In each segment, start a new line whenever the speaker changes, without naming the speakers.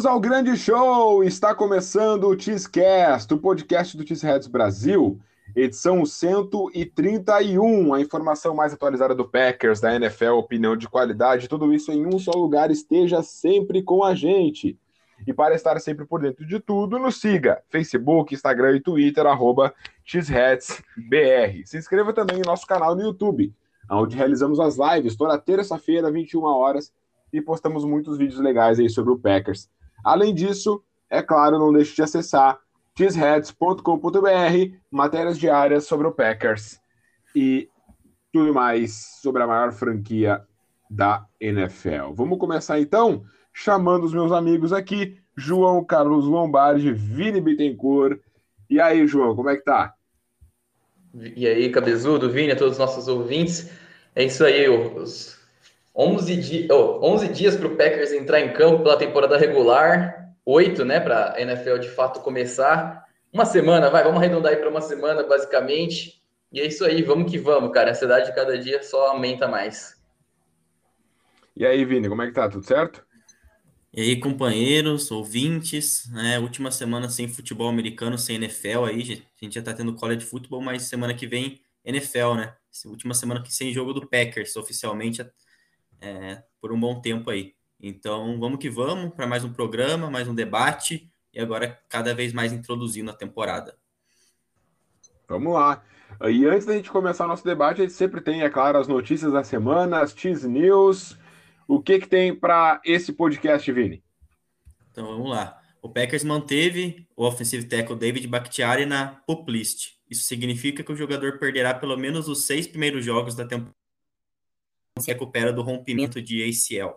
Bem-vindos ao grande show! Está começando o Cheesecast, o podcast do Cheeseheads Brasil, edição 131. A informação mais atualizada do Packers, da NFL, opinião de qualidade, tudo isso em um só lugar. Esteja sempre com a gente. E para estar sempre por dentro de tudo, nos siga Facebook, Instagram e Twitter, arroba XHeadsBR. Se inscreva também em nosso canal no YouTube, onde realizamos as lives toda terça-feira, 21 horas, e postamos muitos vídeos legais aí sobre o Packers. Além disso, é claro, não deixe de acessar cheeseheads.com.br, matérias diárias sobre o Packers e tudo mais sobre a maior franquia da NFL. Vamos começar então chamando os meus amigos aqui, João Carlos Lombardi, Vini Bittencourt. E aí, João, como é que tá?
E aí, Cabezudo, Vini, a todos os nossos ouvintes. É isso aí, os 11, di oh, 11 dias para o Packers entrar em campo pela temporada regular, oito, né, para a NFL de fato começar. Uma semana, vai, vamos arredondar aí para uma semana, basicamente. E é isso aí, vamos que vamos, cara. A ansiedade de cada dia só aumenta mais.
E aí, Vini, como é que tá? Tudo certo?
E aí, companheiros, ouvintes, né? Última semana sem futebol americano, sem NFL aí. A gente já tá tendo college de futebol, mas semana que vem NFL, né? Última semana que sem jogo do Packers, oficialmente, é, por um bom tempo aí. Então, vamos que vamos para mais um programa, mais um debate e agora cada vez mais introduzindo a temporada.
Vamos lá. E antes da gente começar o nosso debate, a gente sempre tem, é claro, as notícias da semana, as Cheese News o que, que tem para esse podcast, Vini?
Então vamos lá. O Packers manteve o offensive tackle David Bakhtiari na pup list. Isso significa que o jogador perderá pelo menos os seis primeiros jogos da temporada se recupera do rompimento de ACL.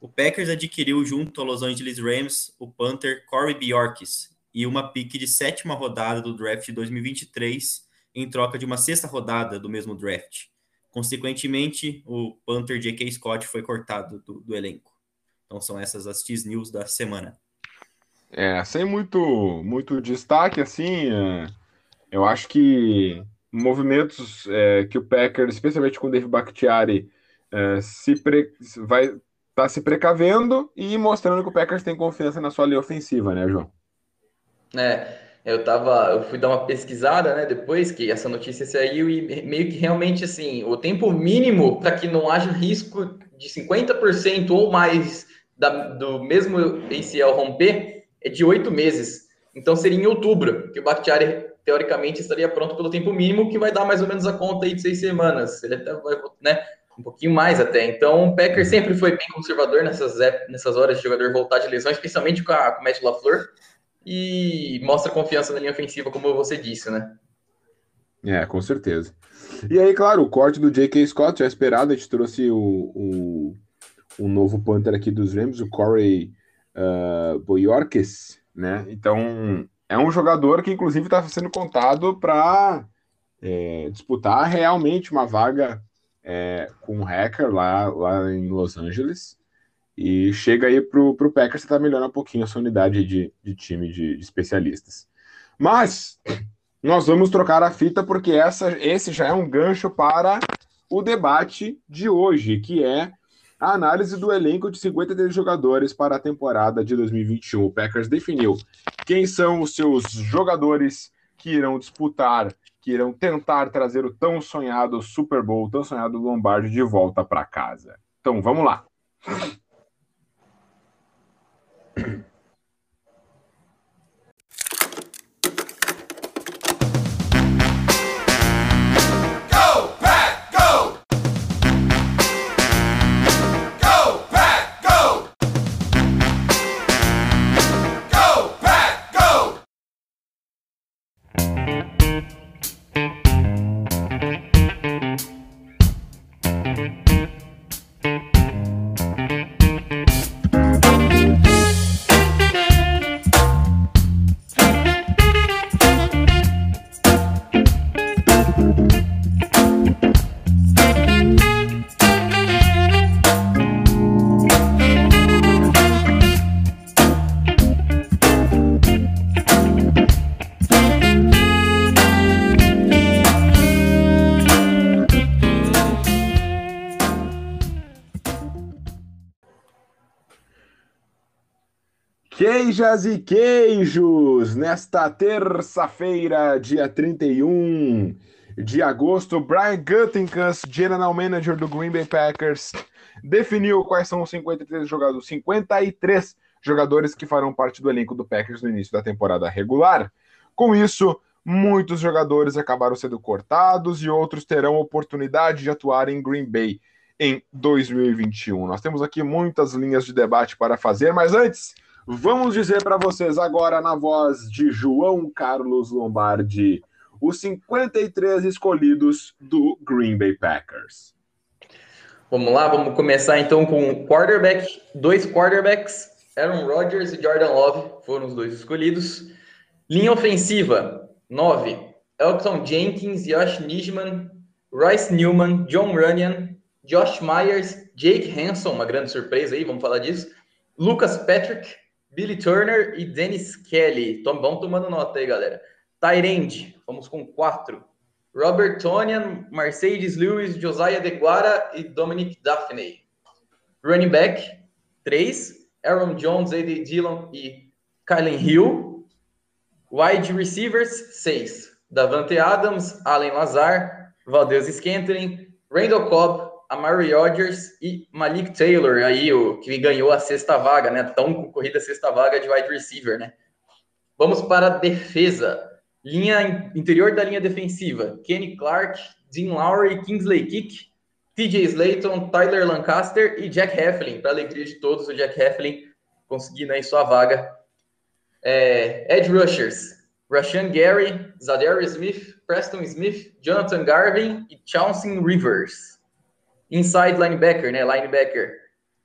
O Packers adquiriu junto ao Los Angeles Rams o Panther Corey Bjorkis e uma pique de sétima rodada do draft de 2023 em troca de uma sexta rodada do mesmo draft. Consequentemente, o Panther J.K. Scott foi cortado do, do, elenco. Então são essas as X News da semana.
É, sem muito, muito destaque, assim, é, eu acho que movimentos é, que o Packers, especialmente com o Dave Bakhtiari, é, se pre, vai tá se precavendo e mostrando que o Packers tem confiança na sua linha ofensiva, né, João?
É, eu tava, eu fui dar uma pesquisada, né, depois que essa notícia saiu e meio que realmente assim, o tempo mínimo para que não haja risco de 50% ou mais da, do mesmo ACL romper é de oito meses. Então seria em outubro que o Bakhtiari teoricamente estaria pronto pelo tempo mínimo, que vai dar mais ou menos a conta aí de seis semanas. Ele até vai, né, um pouquinho mais até. Então o Packer sempre foi bem conservador nessas, nessas horas de jogador voltar de lesão, especialmente com, a, com o Matt LaFleur e mostra confiança na linha ofensiva, como você disse, né?
É, com certeza. E aí, claro, o corte do J.K. Scott já esperado, a gente trouxe o, o, o novo Panther aqui dos Rams, o Corey uh, né? Então, é um jogador que, inclusive, está sendo contado para é, disputar realmente uma vaga é, com um hacker lá, lá em Los Angeles. E chega aí pro, pro Packers tentar melhorar um pouquinho a sua unidade de, de time de, de especialistas. Mas nós vamos trocar a fita porque essa, esse já é um gancho para o debate de hoje, que é a análise do elenco de 53 jogadores para a temporada de 2021. O Packers definiu quem são os seus jogadores que irão disputar, que irão tentar trazer o tão sonhado Super Bowl, tão sonhado Lombardi de volta para casa. Então vamos lá. Queijas e queijos, nesta terça-feira, dia 31 de agosto, Brian Gutekunst, General Manager do Green Bay Packers, definiu quais são os 53 jogadores, 53 jogadores que farão parte do elenco do Packers no início da temporada regular. Com isso, muitos jogadores acabaram sendo cortados e outros terão oportunidade de atuar em Green Bay em 2021. Nós temos aqui muitas linhas de debate para fazer, mas antes Vamos dizer para vocês agora, na voz de João Carlos Lombardi, os 53 escolhidos do Green Bay Packers.
Vamos lá, vamos começar então com quarterback, dois quarterbacks, Aaron Rodgers e Jordan Love foram os dois escolhidos. Linha ofensiva, 9, Elton Jenkins, Josh Nijman, Royce Newman, John Runyan, Josh Myers, Jake Hanson, uma grande surpresa aí, vamos falar disso, Lucas Patrick, Billy Turner e Dennis Kelly. Tom, vão tomando nota aí, galera. Tyrande, vamos com quatro. Robert Tonian, Mercedes Lewis, Josiah DeGuara e Dominic Daphne. Running back, três. Aaron Jones, A.D. Dillon e Kylen Hill. Wide receivers, seis. Davante Adams, Allen Lazar, Valdez Scantling, Randall Cobb, Amari Rodgers e Malik Taylor, aí o que ganhou a sexta vaga, né? Tão concorrida a sexta vaga de wide receiver, né? Vamos para a defesa. Linha interior da linha defensiva: Kenny Clark, Dean Lowry, Kingsley Kick, TJ Slayton, Tyler Lancaster e Jack Heflin. Para alegria de todos, o Jack Heflin conseguindo aí sua vaga. É, Ed Rushers: Rashan Gary, Zadarius Smith, Preston Smith, Jonathan Garvin e Chauncey Rivers. Inside linebacker, né? Linebacker.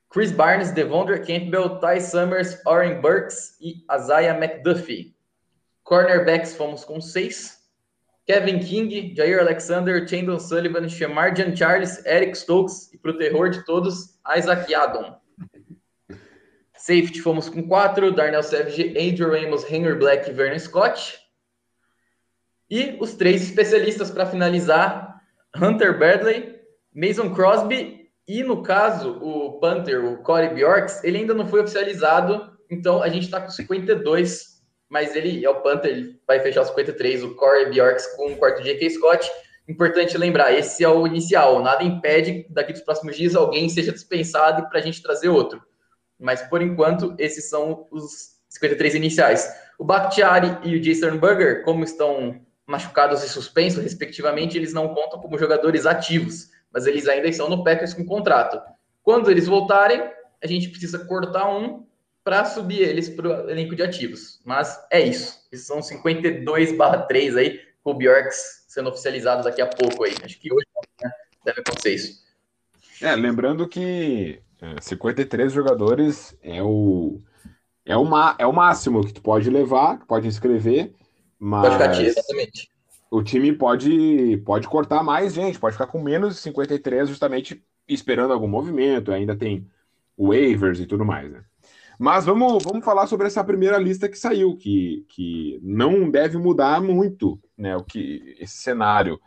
Chris Barnes, Devondre Campbell, Ty Summers, Oren Burks e Isaiah McDuffie. Cornerbacks fomos com seis. Kevin King, Jair Alexander, Chandon Sullivan, Shemar Charles, Eric Stokes e, para o terror de todos, Isaac Yadon. Safety fomos com quatro. Darnell Savage, Andrew Ramos, Henry Black e Vernon Scott. E os três especialistas para finalizar: Hunter Bradley, Mason Crosby e, no caso, o Panther, o Corey Bjorks, ele ainda não foi oficializado, então a gente está com 52, mas ele é o Panther, ele vai fechar os 53, o Corey Bjorks com o quarto J.K. Scott. Importante lembrar, esse é o inicial, nada impede daqui dos próximos dias alguém seja dispensado para a gente trazer outro. Mas, por enquanto, esses são os 53 iniciais. O Bakhtiari e o Jason Burger, como estão machucados e suspensos, respectivamente, eles não contam como jogadores ativos mas eles ainda estão no Packers com contrato. Quando eles voltarem, a gente precisa cortar um para subir eles para o elenco de ativos. Mas é isso. Esses são 52/3 aí, com o Bjorks sendo oficializados daqui a pouco aí. Acho que hoje né, deve acontecer isso.
É, lembrando que 53 é, jogadores é o é o, é o máximo que tu pode levar, que pode inscrever, mas pode ficar exatamente o time pode, pode cortar mais gente, pode ficar com menos de 53, justamente esperando algum movimento, ainda tem waivers e tudo mais, né? Mas vamos, vamos falar sobre essa primeira lista que saiu, que, que não deve mudar muito, né? O que esse cenário.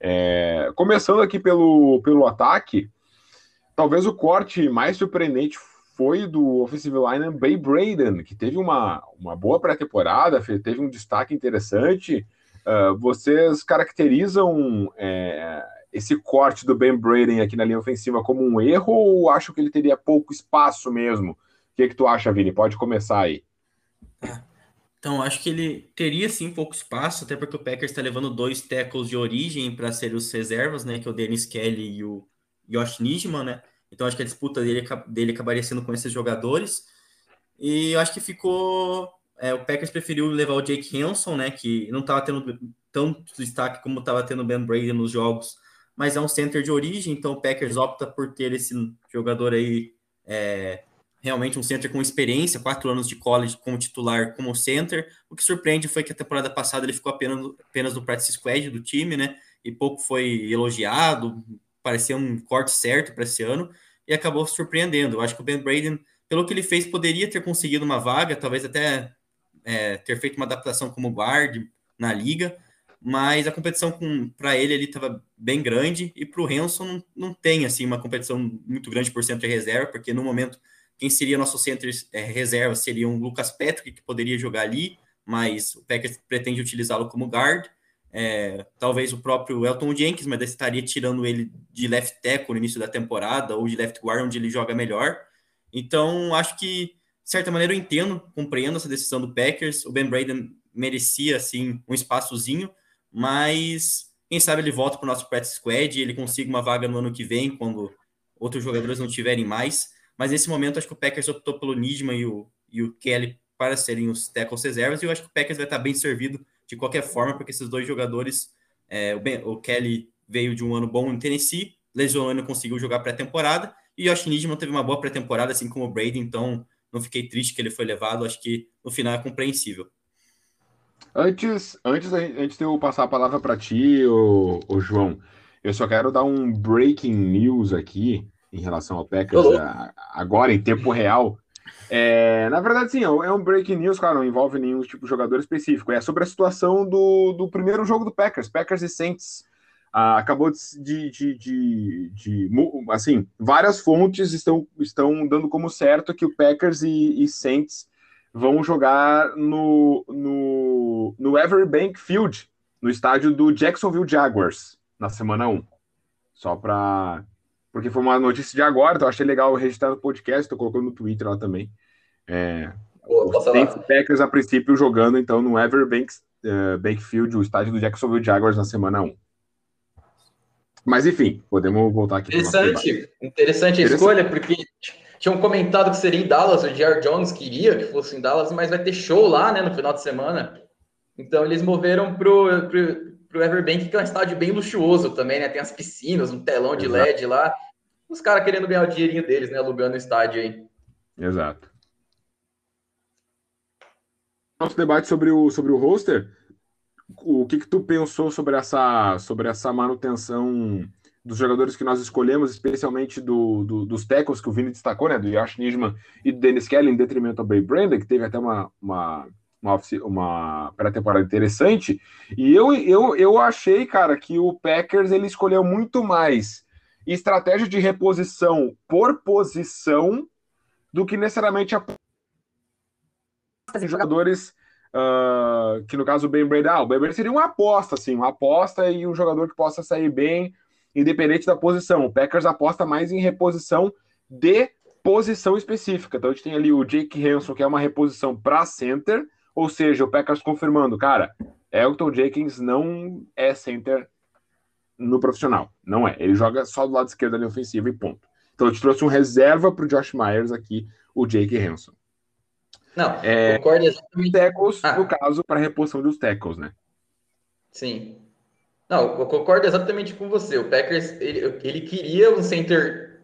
É, começando aqui pelo, pelo ataque, talvez o corte mais surpreendente foi do offensive line Bay Braden, que teve uma, uma boa pré-temporada, teve um destaque interessante, Uh, vocês caracterizam é, esse corte do Ben Braden aqui na linha ofensiva como um erro ou acham que ele teria pouco espaço mesmo? O que, que tu acha, Vini? Pode começar aí.
Tá. Então, acho que ele teria sim pouco espaço, até porque o Packers está levando dois tackles de origem para ser os reservas, né? Que é o Dennis Kelly e o Josh Nijman, né? Então, acho que a disputa dele, dele acabaria sendo com esses jogadores. E eu acho que ficou é, o Packers preferiu levar o Jake Hanson, né, que não estava tendo tanto destaque como estava tendo o Ben Brady nos jogos, mas é um center de origem, então o Packers opta por ter esse jogador aí, é, realmente um center com experiência, quatro anos de college como titular, como center. O que surpreende foi que a temporada passada ele ficou apenas, apenas no practice squad do time, né, e pouco foi elogiado, parecia um corte certo para esse ano, e acabou surpreendendo. Eu acho que o Ben Braden, pelo que ele fez, poderia ter conseguido uma vaga, talvez até é, ter feito uma adaptação como guard na liga, mas a competição para ele ele estava bem grande e para o Hanson não, não tem assim uma competição muito grande por cento de reserva, porque no momento quem seria nosso center é, reserva seria um Lucas Patrick, que poderia jogar ali, mas o Packers pretende utilizá-lo como guard. É, talvez o próprio Elton Jenkins, mas estaria tirando ele de left tackle no início da temporada ou de left guard, onde ele joga melhor. Então, acho que, de certa maneira, eu entendo, compreendo essa decisão do Packers. O Ben Braden merecia, assim, um espaçozinho, mas quem sabe ele volta para o nosso practice squad e ele consiga uma vaga no ano que vem, quando outros jogadores não tiverem mais. Mas nesse momento, acho que o Packers optou pelo Nidman e o, e o Kelly para serem os tackles reservas, e eu acho que o Packers vai estar bem servido de qualquer forma, porque esses dois jogadores, é, o, ben, o, Kelly veio de um ano bom no Tennessee, lesionou e não conseguiu jogar pré-temporada, e o Josh Nidman teve uma boa pré-temporada, assim como o Brady, então não fiquei triste que ele foi levado, acho que no final é compreensível.
Antes, antes, antes de eu passar a palavra para ti, o, o João, eu só quero dar um breaking news aqui em relação ao Packers a, agora em tempo real. É, na verdade, sim, é um breaking news, claro, não envolve nenhum tipo de jogador específico. É sobre a situação do, do primeiro jogo do Packers, Packers e Saints. Ah, acabou de, de, de, de, Assim, várias fontes estão, estão dando como certo que o Packers e, e Saints vão jogar no, no, no Everbank Field, no estádio do Jacksonville Jaguars, na semana 1. Só para porque foi uma notícia de agora, então achei legal registrar no podcast, estou colocando no Twitter lá também. É, os Packers, a princípio, jogando então no Everbank uh, Bankfield, o estádio do Jacksonville Jaguars, na semana 1. Mas enfim, podemos voltar aqui.
Interessante, interessante a escolha, porque tinham comentado que seria em Dallas, o Jair Jones queria que fosse em Dallas, mas vai ter show lá, né, no final de semana. Então eles moveram pro, pro, pro Everbank, que é um estádio bem luxuoso também, né? Tem as piscinas, um telão de Exato. LED lá os caras querendo ganhar o dinheirinho deles, né? Alugando o estádio aí.
Exato. Nosso debate sobre o, sobre o roster, o que que tu pensou sobre essa, sobre essa manutenção dos jogadores que nós escolhemos, especialmente do, do, dos tackles que o Vini destacou, né? Do Josh Nisman e do Dennis Kelly, em detrimento ao Bay Brandon, que teve até uma, uma, uma, uma pré-temporada interessante. E eu, eu, eu achei, cara, que o Packers ele escolheu muito mais estratégia de reposição por posição do que necessariamente a jogadores uh, que no caso o Ben Brady, ah, o Ben Brady seria uma aposta, assim, uma aposta e um jogador que possa sair bem, independente da posição. O Packers aposta mais em reposição de posição específica. Então a gente tem ali o Jake Hanson, que é uma reposição para center, ou seja, o Packers confirmando, cara, Elton Jenkins não é center no profissional. Não é. Ele joga só do lado esquerdo da linha ofensiva e ponto. Então, eu te trouxe um reserva para o Josh Myers aqui, o Jake Hanson.
Não, é, concordo exatamente.
Tackles, ah. no caso, para reposição dos tackles, né?
Sim. Não, eu concordo exatamente com você. O Packers, ele, ele queria um center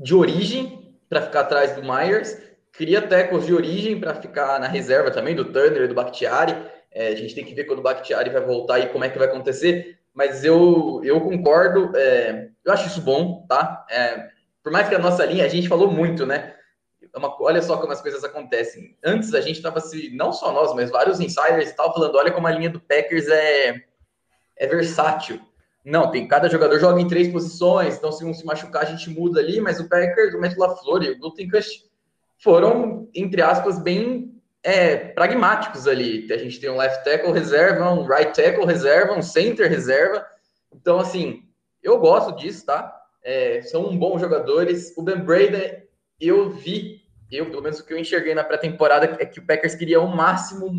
de origem para ficar atrás do Myers, queria tackles de origem para ficar na reserva também, do Turner e do Bakhtiari. É, a gente tem que ver quando o Bakhtiari vai voltar e como é que vai acontecer mas eu, eu concordo, é, eu acho isso bom, tá? É, por mais que a nossa linha, a gente falou muito, né? É uma, olha só como as coisas acontecem. Antes a gente estava se, não só nós, mas vários insiders estavam falando, olha como a linha do Packers é, é versátil. Não, tem cada jogador joga em três posições, então se um se machucar a gente muda ali, mas o Packers, o Matt LaFleur e o Gutenkast foram, entre aspas, bem é, pragmáticos ali. A gente tem um left tackle reserva, um right tackle reserva, um center reserva. Então, assim, eu gosto disso, tá? É, são bons jogadores. O Ben Brady, eu vi, eu, pelo menos o que eu enxerguei na pré-temporada, é que o Packers queria ao máximo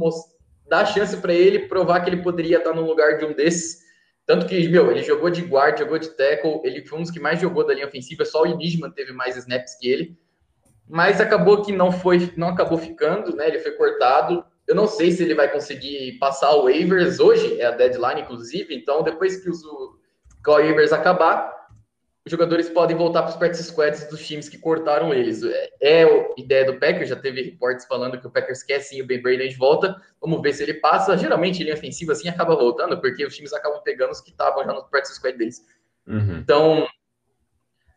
dar chance para ele, provar que ele poderia estar no lugar de um desses. Tanto que, meu, ele jogou de guard, jogou de tackle, ele foi um dos que mais jogou da linha ofensiva, só o Enigma teve mais snaps que ele mas acabou que não foi, não acabou ficando, né? Ele foi cortado. Eu não sei se ele vai conseguir passar o waivers hoje, é a deadline, inclusive. Então, depois que os waivers acabar, os jogadores podem voltar para os practice squads dos times que cortaram eles. É, é a ideia do Packers, já teve reportes falando que o Packers quer sim o Ben Brady de volta. Vamos ver se ele passa. Geralmente, linha ofensiva assim acaba voltando, porque os times acabam pegando os que estavam já no practice squad deles. Uhum. Então,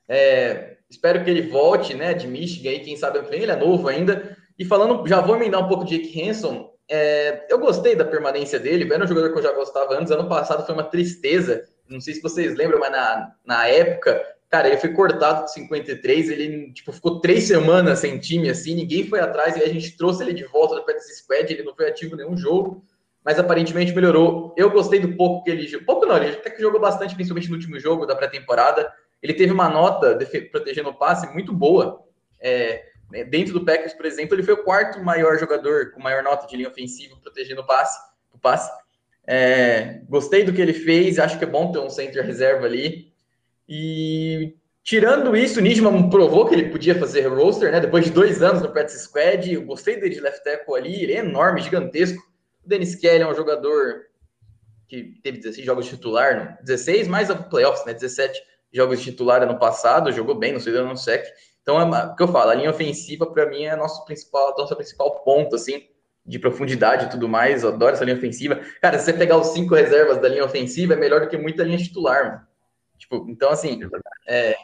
é, espero que ele volte, né, de Michigan aí, quem sabe ele é novo ainda. E falando, já vou emendar um pouco de Jake Hanson. É, eu gostei da permanência dele, era um jogador que eu já gostava antes. Ano passado foi uma tristeza. Não sei se vocês lembram, mas na, na época Cara, ele foi cortado de 53, ele tipo, ficou três semanas sem time, assim, ninguém foi atrás, e a gente trouxe ele de volta do Practice Squad, ele não foi ativo em nenhum jogo, mas aparentemente melhorou. Eu gostei do pouco que ele jogou. Pouco não, ele até que jogou bastante, principalmente no último jogo da pré-temporada. Ele teve uma nota protegendo o passe muito boa. É, dentro do Packers, por exemplo, ele foi o quarto maior jogador com maior nota de linha ofensiva protegendo o passe. O passe. É, gostei do que ele fez, acho que é bom ter um center reserva ali. E tirando isso, o Nijman provou que ele podia fazer roster, né? Depois de dois anos no practice squad, eu gostei dele de left tackle ali, ele é enorme, gigantesco. O Dennis Kelly é um jogador que teve 16 jogos de titular, não? 16 mais a playoffs, né? 17 jogos de titular ano passado, jogou bem, não sei no sec. Então, é o que eu falo, a linha ofensiva, para mim, é nosso principal, nosso principal ponto, assim, de profundidade e tudo mais. Eu adoro essa linha ofensiva. Cara, se você pegar os cinco reservas da linha ofensiva, é melhor do que muita linha titular, mano. Tipo, então, assim, é,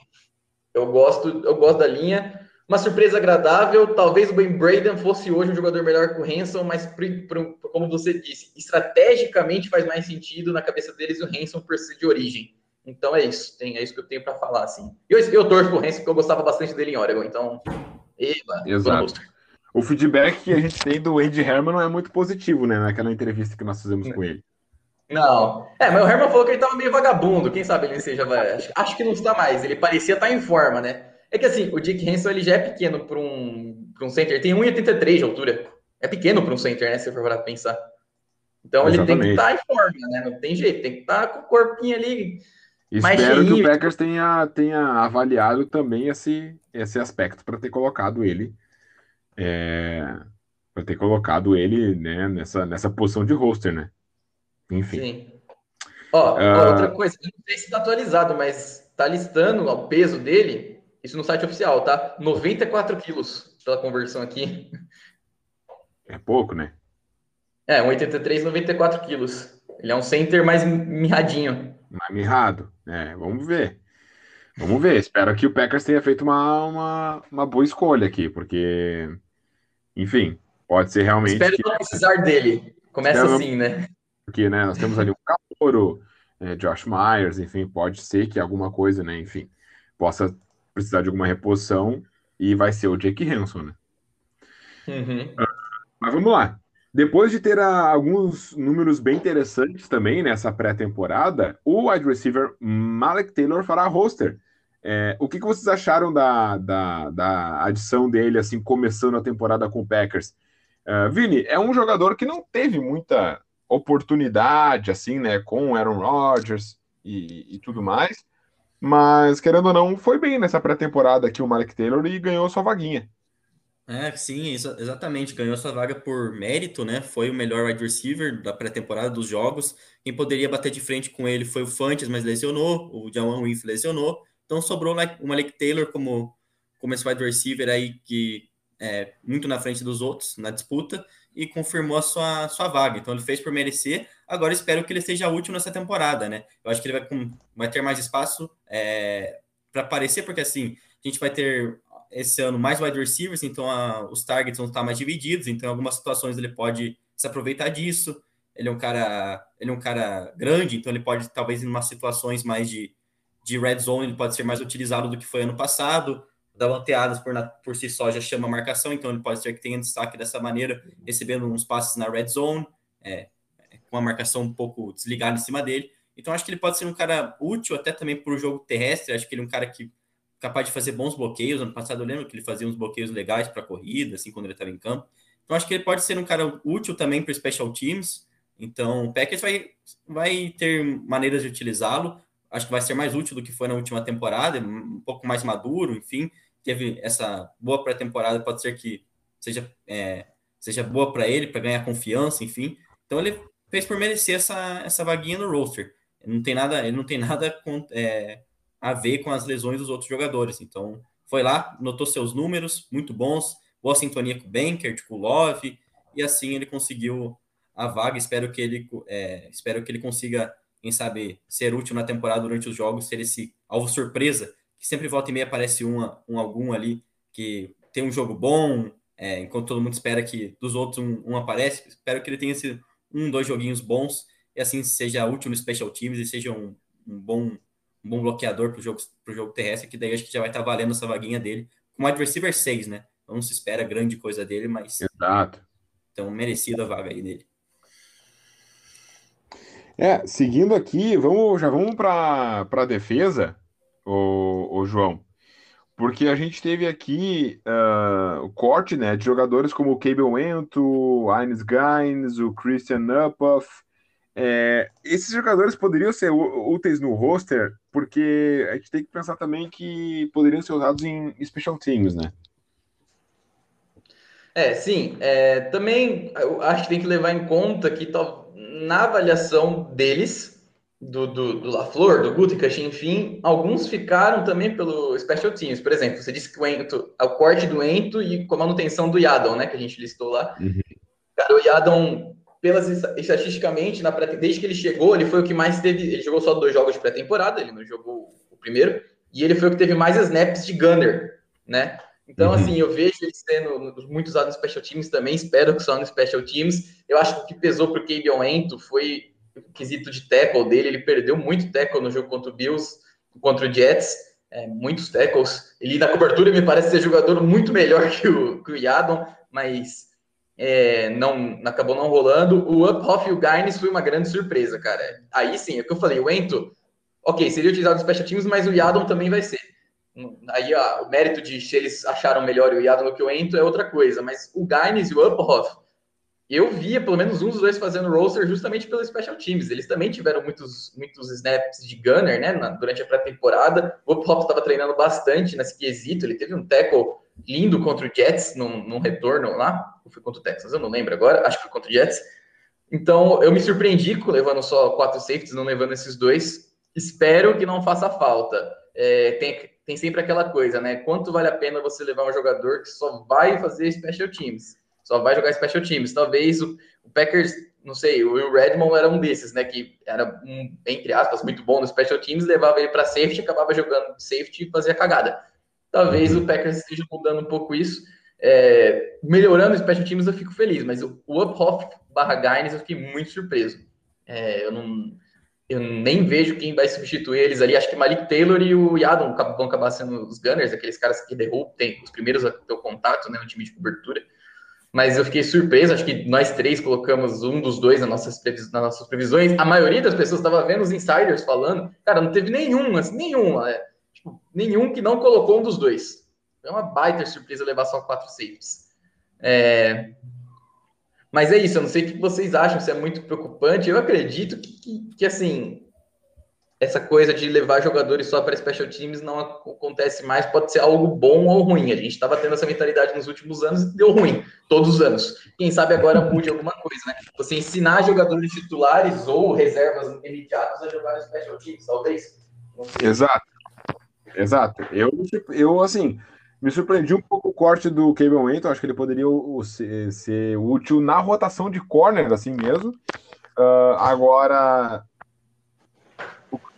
eu, gosto, eu gosto da linha. Uma surpresa agradável, talvez o Ben Braden fosse hoje um jogador melhor que o Hanson, mas como você disse, estrategicamente faz mais sentido na cabeça deles o Hanson por ser de origem. Então é isso, tem, é isso que eu tenho para falar, assim. Eu, eu torço pro Hanson porque eu gostava bastante dele em Oregon, então. Eba,
Exato. O feedback que a gente tem do Andy Herman não é muito positivo, né? Naquela entrevista que nós fizemos com ele.
Não. É, mas o Herman falou que ele tava meio vagabundo. Quem sabe ele seja. Acho, acho que não está mais. Ele parecia estar tá em forma, né? É que assim, o Dick Hanson ele já é pequeno para um, um center. Ele tem 1,83 de altura. É pequeno para um center, né? Se for para pensar. Então Exatamente. ele tem que estar tá em forma, né? Não tem jeito. Tem que estar tá com o corpinho ali
Espero que o Packers tenha, tenha avaliado também esse, esse aspecto para ter colocado ele é, para ter colocado ele né, nessa, nessa posição de roster, né? Enfim. Sim.
Ó, uh... outra coisa, não sei se está atualizado, mas tá listando ó, o peso dele, isso no site oficial, tá? 94 quilos pela conversão aqui.
É pouco, né?
É, 1,83, 94 quilos. Ele é um center mais mirradinho.
Mais mirrado. É, vamos ver. Vamos ver. Espero que o Packers tenha feito uma, uma, uma boa escolha aqui, porque, enfim, pode ser realmente.
Espero que... não precisar dele. Começa Espero assim, né?
Porque, né, nós temos ali o Caloro, é, Josh Myers, enfim, pode ser que alguma coisa, né, enfim, possa precisar de alguma reposição e vai ser o Jake Hanson, né? Uhum. Mas vamos lá. Depois de ter a, alguns números bem interessantes também nessa pré-temporada, o wide receiver Malek Taylor fará roster. É, o que, que, vocês acharam da, da, da, adição dele, assim, começando a temporada com o Packers? Uh, Vini, é um jogador que não teve muita oportunidade, assim, né, com Aaron Rodgers e, e tudo mais, mas, querendo ou não, foi bem nessa pré-temporada aqui o Malek Taylor e ganhou sua vaguinha.
É, sim, exatamente. Ganhou sua vaga por mérito, né? Foi o melhor wide receiver da pré-temporada dos jogos. Quem poderia bater de frente com ele foi o Fantes, mas lesionou. O Jawan Winf lesionou. Então sobrou o Malik Taylor como, como esse wide receiver aí que é muito na frente dos outros na disputa e confirmou a sua, sua vaga. Então ele fez por merecer. Agora espero que ele seja útil nessa temporada, né? Eu acho que ele vai, vai ter mais espaço é, para aparecer, porque assim, a gente vai ter esse ano mais wide receivers, então a, os targets vão estar mais divididos, então em algumas situações ele pode se aproveitar disso. Ele é um cara, ele é um cara grande, então ele pode talvez em umas situações mais de, de red zone ele pode ser mais utilizado do que foi ano passado. Davante Adams por, por si só já chama marcação, então ele pode ser que tenha destaque dessa maneira, recebendo uns passes na red zone, é, com a marcação um pouco desligada em cima dele. Então acho que ele pode ser um cara útil até também para o jogo terrestre. Acho que ele é um cara que capaz de fazer bons bloqueios. Ano passado eu lembro que ele fazia uns bloqueios legais para corrida, assim, quando ele estava em campo. Então acho que ele pode ser um cara útil também para special teams. Então o Packers vai, vai ter maneiras de utilizá-lo. Acho que vai ser mais útil do que foi na última temporada, um pouco mais maduro, enfim. Teve essa boa pré-temporada, pode ser que seja, é, seja boa para ele, para ganhar confiança, enfim. Então ele fez por merecer essa, essa vaguinha no roster. Ele não tem nada, ele não tem nada com, é, a ver com as lesões dos outros jogadores. Então, foi lá, notou seus números muito bons, boa sintonia com o Banker, com o Love, e assim ele conseguiu a vaga. Espero que ele, é, espero que ele consiga, quem sabe, ser útil na temporada durante os jogos, ser esse alvo surpresa, que sempre volta e meia aparece um, um algum ali que tem um jogo bom, é, enquanto todo mundo espera que dos outros um, um aparece. Espero que ele tenha esse um, dois joguinhos bons, e assim seja útil no Special Teams e seja um, um bom um bom bloqueador para o jogo, pro jogo terrestre, que daí acho que já vai estar tá valendo essa vaguinha dele. Com wide receiver 6, né? Não se espera grande coisa dele, mas.
Exato.
Então, merecida a vaga aí dele.
É, seguindo aqui, vamos, já vamos para a defesa, o, o João. Porque a gente teve aqui uh, o corte né, de jogadores como o Cable Wento, o Ines Gaines, o Christian Uphoff. É, esses jogadores poderiam ser úteis no roster, porque a gente tem que pensar também que poderiam ser usados em special teams, né?
É, sim. É, também acho que tem que levar em conta que na avaliação deles, do, do, do LaFleur, do Gutekunst, enfim, alguns ficaram também pelo Special Teams. Por exemplo, você disse que o Ento, o corte do Ento e com a manutenção do Yadon, né, que a gente listou lá. Uhum. Cara, o Yadon, pelas, estatisticamente, na pré desde que ele chegou, ele foi o que mais teve. Ele jogou só dois jogos de pré-temporada, ele não jogou o primeiro, e ele foi o que teve mais snaps de Gunner, né? Então, uhum. assim, eu vejo ele sendo muito usado no Special Teams também, espero que só no Special Teams. Eu acho que o que pesou para o Kavion Ento foi o quesito de tackle dele, ele perdeu muito tackle no jogo contra o Bills, contra o Jets, é, muitos tackles. Ele na cobertura me parece ser jogador muito melhor que o, que o Yadon, mas é, não acabou não rolando. O Uphoff e o Gaines foi uma grande surpresa, cara. Aí sim, é o que eu falei, o Ento, ok, seria utilizado nos special teams, mas o Yadon também vai ser. Aí ó, o mérito de se eles acharam melhor o Yadon do que o Ento é outra coisa, mas o Gaines e o Uphoff eu via pelo menos um dos dois fazendo roster justamente pelos special teams. Eles também tiveram muitos, muitos snaps de gunner, né, na, durante a pré-temporada. O Hop estava treinando bastante nesse quesito. Ele teve um tackle lindo contra o Jets num, num retorno lá. Ou foi contra o Texas? Eu não lembro agora. Acho que foi contra o Jets. Então, eu me surpreendi com levando só quatro safeties, não levando esses dois. Espero que não faça falta. É, tem, tem sempre aquela coisa, né? Quanto vale a pena você levar um jogador que só vai fazer special teams? só vai jogar special teams. Talvez o, o Packers, não sei, o Redmond era um desses, né? Que era um, entre aspas, muito bom no special teams, levava ele para safety, acabava jogando safety e fazia cagada. Talvez o Packers esteja mudando um pouco isso. É, melhorando o special teams, eu fico feliz, mas o, Uphoff barra Gaines eu fiquei muito surpreso. É, eu não. Eu nem vejo quem vai substituir eles ali. Acho que Malik Taylor e o Yadon vão acabar sendo os Gunners, aqueles caras que derrubam, os primeiros a ter o contato, né? Um time de cobertura mas eu fiquei surpreso. Acho que nós três colocamos um dos dois nas nossas, previs... nas nossas previsões. A maioria das pessoas estava vendo os insiders falando, cara, não teve nenhum, assim, nenhum, é, nenhum que não colocou um dos dois. É uma baita surpresa levar só quatro safes. É... Mas é isso, eu não sei o que vocês acham, se é muito preocupante. Eu acredito que, que, que assim, essa coisa de levar jogadores só para special teams não acontece mais, pode ser algo bom ou ruim. A gente estava tendo essa mentalidade nos últimos anos e deu ruim, todos os anos. Quem sabe agora mude alguma coisa, né? Você ensinar jogadores titulares ou reservas imediatas a jogar no special teams, talvez.
Exato. Exato. Eu, eu, assim, me surpreendi um pouco o corte do Cable Wenton, acho que ele poderia ser, ser útil na rotação de corner, assim mesmo. Uh, agora,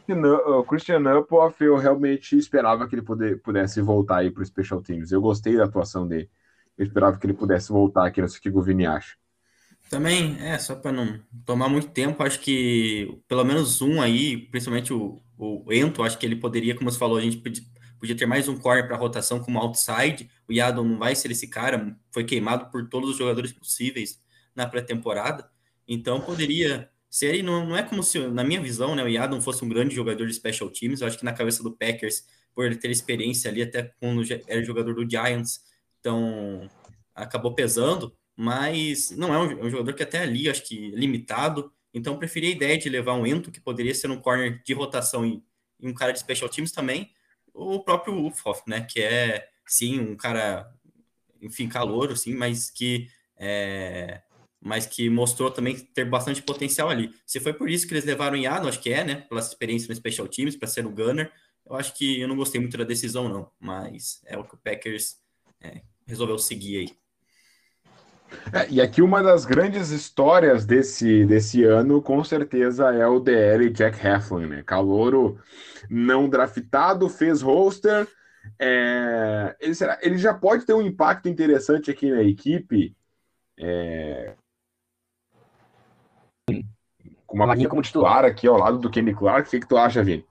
o Christian Uphoff, eu realmente esperava que ele poder, pudesse voltar aí para o Special Teams. Eu gostei da atuação dele. Eu esperava que ele pudesse voltar aqui, não sei o que o Govini acha.
Também, é, só para não tomar muito tempo, acho que pelo menos um aí, principalmente o, o Ento, acho que ele poderia, como você falou, a gente podia, podia ter mais um corner para rotação como outside. O Yadon não vai ser esse cara, foi queimado por todos os jogadores possíveis na pré-temporada. Então poderia série não, não é como se, na minha visão, né, o Yadon fosse um grande jogador de special teams. Eu acho que na cabeça do Packers, por ele ter experiência ali, até quando era jogador do Giants, então acabou pesando. Mas não é um, é um jogador que até ali, acho que limitado. Então preferi a ideia de levar um Ento, que poderia ser um corner de rotação e, um cara de special teams também. O próprio Ufhoff, né, que é sim um cara, enfim, calor, assim, mas que é, mas que mostrou também ter bastante potencial ali. Se foi por isso que eles levaram o Yano, acho que é, né? Pela experiência no Special Teams, para ser o Gunner. Eu acho que eu não gostei muito da decisão, não. Mas é o que o Packers é, resolveu seguir aí.
É, e aqui uma das grandes histórias desse, desse ano, com certeza, é o DL Jack Heflin, né? Calouro não draftado, fez roster. É, ele, será, ele já pode ter um impacto interessante aqui na equipe. É, com uma vaguinha como titular aqui ao lado do Kenny Clark. O que, que tu acha, Vini?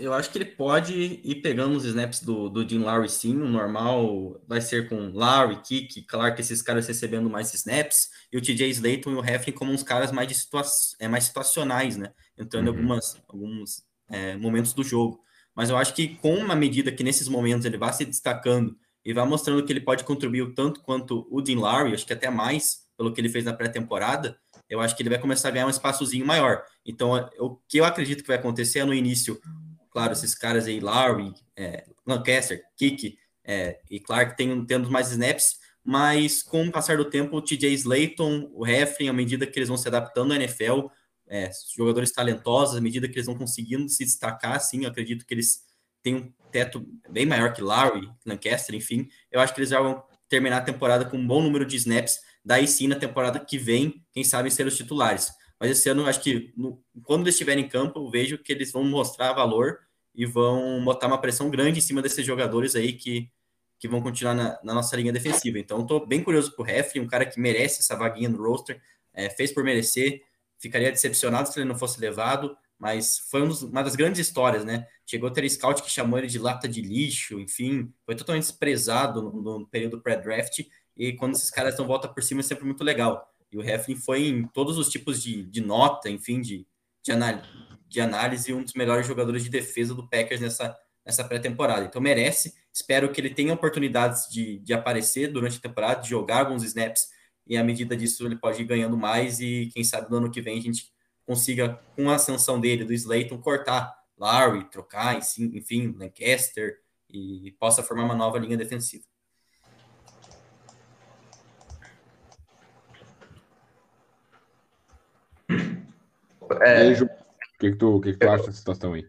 Eu acho que ele pode ir pegando os snaps do, do Jim Lowry sim, o normal vai ser com Lowry, Kick, Clark, esses caras recebendo mais snaps, e o TJ Slayton e o Hefflin como uns caras mais, de situa é, mais situacionais, né? Entrando uhum. em algumas, alguns é, momentos do jogo. Mas eu acho que com uma medida que nesses momentos ele vai se destacando e vai mostrando que ele pode contribuir tanto quanto o Dean Lowry, acho que até mais, pelo que ele fez na pré-temporada, eu acho que ele vai começar a ganhar um espaçozinho maior. Então, o que eu acredito que vai acontecer é no início, claro, esses caras aí, Lowry, é, Lancaster, Kiki é, e Clark tendo, tendo mais snaps, mas com o passar do tempo, o TJ Slayton, o Hefflin, à medida que eles vão se adaptando à NFL, é, jogadores talentosos, à medida que eles vão conseguindo se destacar, sim, eu acredito que eles têm um teto bem maior que Lowry, Lancaster, enfim, eu acho que eles já vão terminar a temporada com um bom número de snaps, daí sim, na temporada que vem, quem sabe ser os titulares. Mas esse ano, acho que no, quando eles estiverem em campo, eu vejo que eles vão mostrar valor e vão botar uma pressão grande em cima desses jogadores aí que, que vão continuar na, na nossa linha defensiva. Então, estou bem curioso por Heffley, um cara que merece essa vaguinha no roster, é, fez por merecer, ficaria decepcionado se ele não fosse levado, mas foi uma das grandes histórias, né? Chegou a ter scout que chamou ele de lata de lixo, enfim, foi totalmente desprezado no, no período pré-draft, e quando esses caras dão volta por cima é sempre muito legal. E o Hefflin foi em todos os tipos de, de nota, enfim, de, de, análise, de análise, um dos melhores jogadores de defesa do Packers nessa, nessa pré-temporada. Então merece, espero que ele tenha oportunidades de, de aparecer durante a temporada, de jogar alguns snaps e à medida disso ele pode ir ganhando mais e quem sabe no ano que vem a gente consiga, com a ascensão dele, do Slayton, cortar Larry, trocar, enfim, Lancaster e possa formar uma nova linha defensiva.
É... o que, que, tu, que, que tu acha dessa situação aí?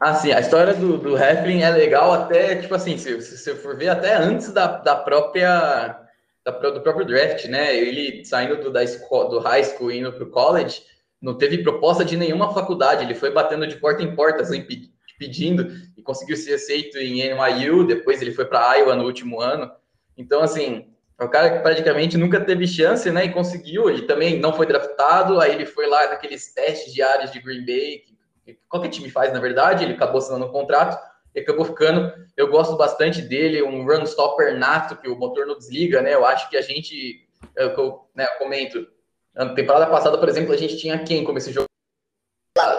Ah, assim, a história do, do Heflin é legal até, tipo assim, se, você for ver, até antes da, da própria da, do próprio draft, né? Ele saindo do, da escola, do high school e indo para o college, não teve proposta de nenhuma faculdade. Ele foi batendo de porta em porta, assim, pedindo e conseguiu ser aceito em NYU. Depois ele foi para Iowa no último ano. Então, assim, é um cara que praticamente nunca teve chance, né? E conseguiu. Ele também não foi draftado. Aí ele foi lá naqueles testes diários de Green Bay, que qualquer time faz, na verdade. Ele acabou assinando um contrato e acabou ficando. Eu gosto bastante dele, um run stopper nato, que o motor não desliga, né? Eu acho que a gente, eu, eu, né, eu comento, na temporada passada, por exemplo, a gente tinha quem como esse jogo?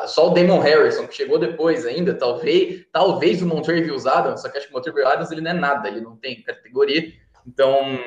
Só o Damon Harrison, que chegou depois ainda, talvez, talvez o Montrevious Adams, só que acho que o Montrevious Adams ele não é nada, ele não tem categoria. Então,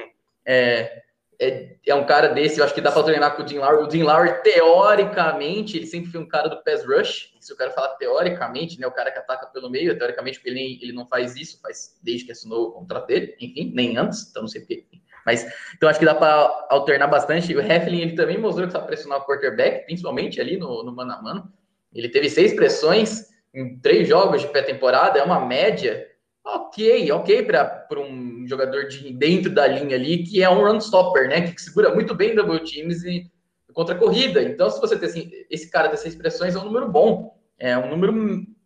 é, é, é, um cara desse, eu acho que dá para treinar com o Dean Lowry. O Dean Lowry, teoricamente, ele sempre foi um cara do pass rush. Se eu quero falar teoricamente, né, o cara que ataca pelo meio, teoricamente, porque ele, ele não faz isso, faz desde que assinou o contrato dele, enfim, nem antes, então não sei porquê. Mas, então acho que dá para alternar bastante. O Hefflin, ele também mostrou que sabe pressionar o quarterback, principalmente ali no, no mano a mano. Ele teve seis pressões em três jogos de pré-temporada, é uma média ok, ok para um jogador de dentro da linha ali, que é um run stopper, né? Que segura muito bem double teams e contra a corrida. Então, se você tem assim, esse cara dessas expressões, é um número bom. É um número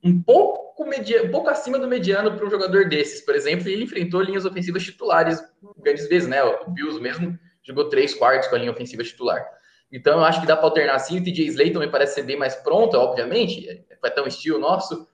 um pouco, um pouco acima do mediano para um jogador desses. Por exemplo, ele enfrentou linhas ofensivas titulares grandes vezes, né? O Bills mesmo jogou três quartos com a linha ofensiva titular. Então, eu acho que dá para alternar assim. O TJ Slayton me parece ser bem mais pronto, obviamente. É tão estilo nosso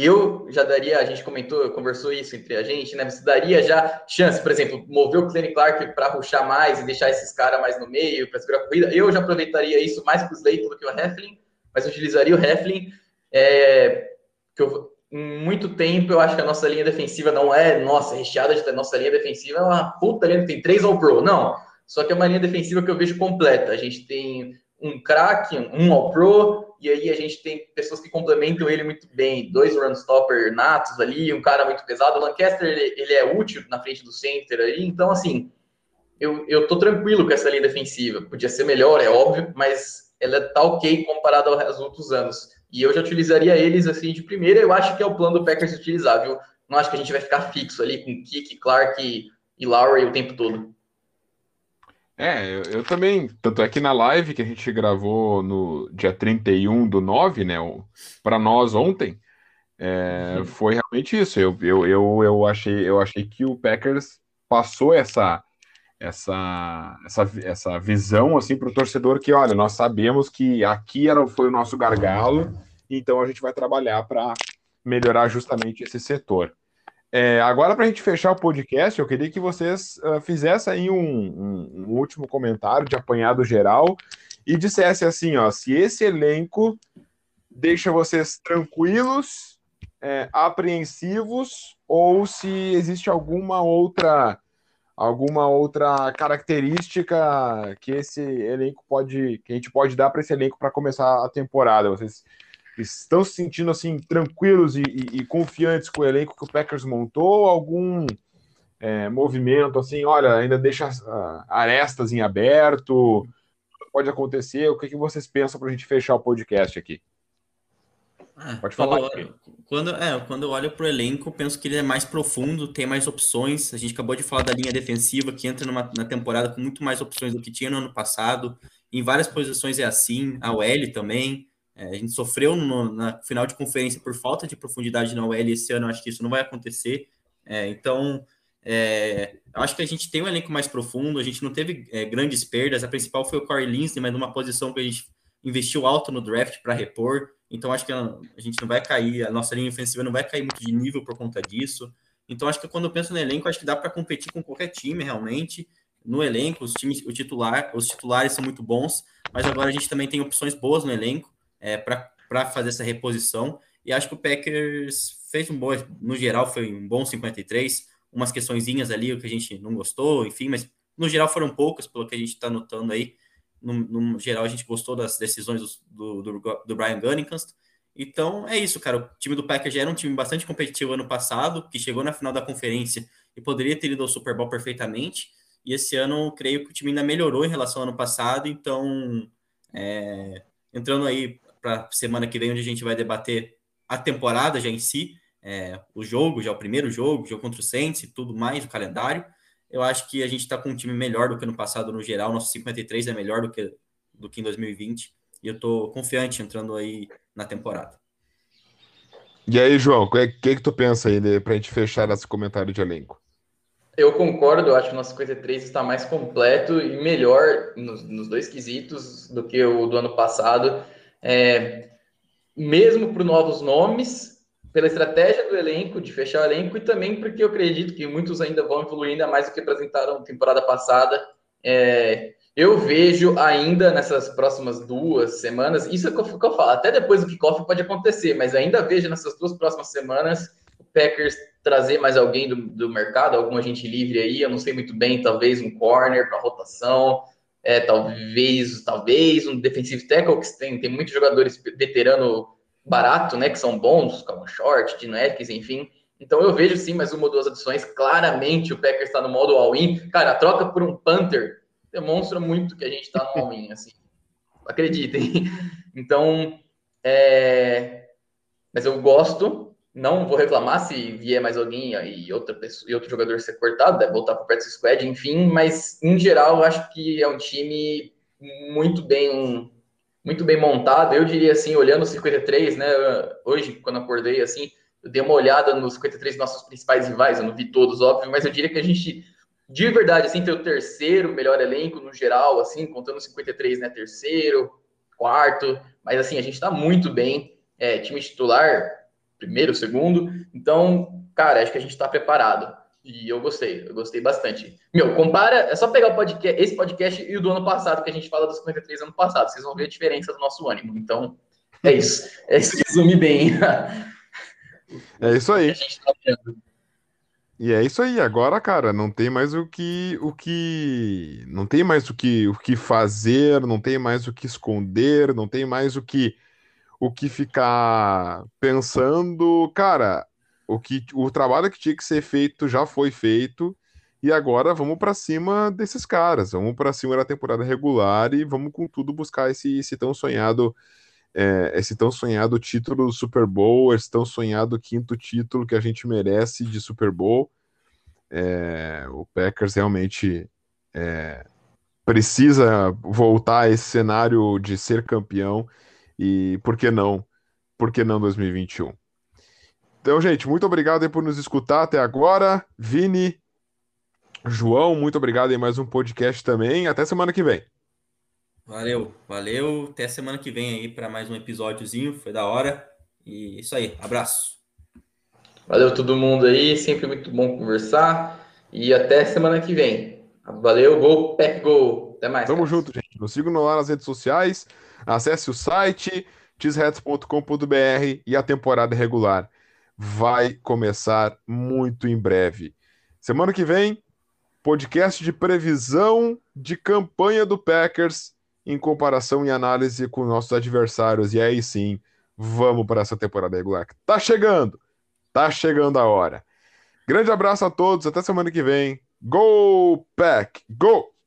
eu já daria, a gente comentou, conversou isso entre a gente, né? Você daria já chance, por exemplo, mover o Clenny Clark para ruxar mais e deixar esses caras mais no meio, para segurar a corrida. Eu já aproveitaria isso mais para o Slayton do que o Hefflin, mas utilizaria o Hefflin. É, que eu, muito tempo eu acho que a nossa linha defensiva não é, nossa, recheada de nossa linha defensiva é uma puta linha, tem três All-Pro, não. Só que é uma linha defensiva que eu vejo completa. A gente tem um craque, um All-Pro, e aí a gente tem pessoas que complementam ele muito bem, dois run stopper natos ali, um cara muito pesado. O Lancaster, ele, ele é útil na frente do center ali, então assim, eu, eu tô tranquilo com essa linha defensiva. Podia ser melhor, é óbvio, mas ela tá ok comparado aos outros anos. E eu já utilizaria eles assim de primeira, eu acho que é o plano do Packers utilizar, viu? Não acho que a gente vai ficar fixo ali com Kik, Clark e, e Lowry o tempo todo.
É, eu, eu, também, tanto é que na live que a gente gravou no dia 31 do 9, né, para nós ontem, é, uhum. foi realmente isso. Eu, eu, eu, eu, achei, eu achei que o Packers passou essa essa essa, essa visão assim para o torcedor que, olha, nós sabemos que aqui era, foi o nosso gargalo Então a gente vai trabalhar para melhorar justamente esse setor. É, agora, para a gente fechar o podcast, eu queria que vocês uh, fizessem aí um, um, um, último comentário de apanhado geral e dissessem assim: ó, se esse elenco deixa vocês tranquilos, é, apreensivos, ou se existe alguma outra alguma outra característica que esse elenco pode que a gente pode dar para esse elenco para começar a temporada. Vocês estão se sentindo assim tranquilos e, e, e, confiantes com o elenco que o Packers montou? Algum é, movimento assim, olha, ainda deixa arestas em aberto? Pode acontecer? O que, que vocês pensam para a gente fechar o podcast aqui?
Ah, Pode falar. Quando, quando, é, quando eu olho para o elenco, penso que ele é mais profundo, tem mais opções. A gente acabou de falar da linha defensiva, que entra numa, na temporada com muito mais opções do que tinha no ano passado. Em várias posições é assim, a OL também. É, a gente sofreu no, na final de conferência por falta de profundidade na OL esse ano, acho que isso não vai acontecer. É, então, é, acho que a gente tem um elenco mais profundo, a gente não teve é, grandes perdas. A principal foi o Corey Linsley, mas numa posição que a gente investiu alto no draft para repor. Então, acho que a, gente não vai cair, a nossa linha ofensiva não vai cair muito de nível por conta disso. Então, acho que quando eu penso no elenco, acho que dá para competir com qualquer time realmente. No elenco, os times, o titular, os titulares são muito bons, mas agora a gente também tem opções boas no elenco é, para fazer essa reposição. E acho que o Packers fez um bom, no geral, foi um bom 53. Umas questõezinhas ali, o que a gente não gostou, enfim, mas no geral foram poucas, pelo que a gente está notando aí. No, no, geral, a gente gostou das decisões do, do, do Brian Gunnington. Então é isso, cara. O time do Packers já era um time bastante competitivo ano passado, que chegou na final da conferência e poderia ter ido ao Super Bowl perfeitamente. E esse ano, creio que o time ainda melhorou em relação ao ano passado. Então, é, entrando aí para semana que vem, onde a gente vai debater a temporada já em si, é, o jogo, já o primeiro jogo, jogo contra o Saints e tudo mais, o calendário. Eu acho que a gente está com um time melhor do que no passado no geral. Nosso 53 é melhor do que, do que em 2020. E eu estou confiante entrando aí na temporada.
E aí, João, o que, que, que tu pensa aí para a gente fechar esse comentário de elenco?
Eu concordo, eu acho que o nosso 53 está mais completo e melhor nos, nos dois quesitos do que o do ano passado. É, mesmo para novos nomes, pela estratégia do elenco, de fechar o elenco, e também porque eu acredito que muitos ainda vão evoluir ainda mais do que apresentaram temporada passada. É, eu vejo ainda nessas próximas duas semanas, isso é o que eu falo, até depois do kickoff pode acontecer, mas ainda vejo nessas duas próximas semanas o Packers trazer mais alguém do, do mercado, algum agente livre aí, eu não sei muito bem, talvez um corner para rotação, é, talvez, talvez um defensive tackle, que tem, tem muitos jogadores veterano barato, né, que são bons, como Short, Dino Atkins, enfim. Então eu vejo sim mais uma ou duas adições. Claramente o Packers está no modo all-in. Cara, a troca por um Panther demonstra muito que a gente está no all-in, assim. Acreditem. Então, é... mas eu gosto. Não vou reclamar se vier mais alguém e outra pessoa e outro jogador ser cortado, deve voltar para o practice squad, enfim. Mas em geral, eu acho que é um time muito bem muito bem montado. Eu diria assim, olhando o 53, né? Hoje, quando acordei assim, eu dei uma olhada nos 53 nossos principais rivais. Eu não vi todos, óbvio, mas eu diria que a gente, de verdade, assim, tem o terceiro melhor elenco no geral, assim, contando 53, né? Terceiro, quarto, mas assim, a gente tá muito bem. É, time titular, primeiro, segundo. Então, cara, acho que a gente tá preparado. E eu gostei, eu gostei bastante. Meu, compara, é só pegar o podcast, esse podcast e o do ano passado, que a gente fala dos 53 ano passado, vocês vão ver a diferença do nosso ânimo. Então, é isso. É isso resume bem.
é isso aí. Tá e é isso aí. Agora, cara, não tem mais o que o que não tem mais o que o que fazer, não tem mais o que esconder, não tem mais o que o que ficar pensando, cara, o que o trabalho que tinha que ser feito já foi feito e agora vamos para cima desses caras, vamos para cima da temporada regular e vamos com tudo buscar esse, esse tão sonhado é, esse tão sonhado título do Super Bowl, esse tão sonhado quinto título que a gente merece de Super Bowl. É, o Packers realmente é, precisa voltar a esse cenário de ser campeão e por que não? Por que não 2021? Então, gente, muito obrigado por nos escutar até agora. Vini, João, muito obrigado em mais um podcast também. Até semana que vem.
Valeu, valeu. Até semana que vem aí para mais um episódiozinho. Foi da hora. E isso aí. Abraço.
Valeu todo mundo aí. Sempre muito bom conversar. E até semana que vem. Valeu, Gol, Pack Gol. Até mais.
Tamo cara. junto, gente. Nos sigam lá nas redes sociais. Acesse o site tisrets.com.br e a temporada regular vai começar muito em breve. Semana que vem, podcast de previsão de campanha do Packers em comparação e análise com nossos adversários. E aí sim, vamos para essa temporada regular. Tá chegando! Tá chegando a hora. Grande abraço a todos, até semana que vem. Go Pack! Go!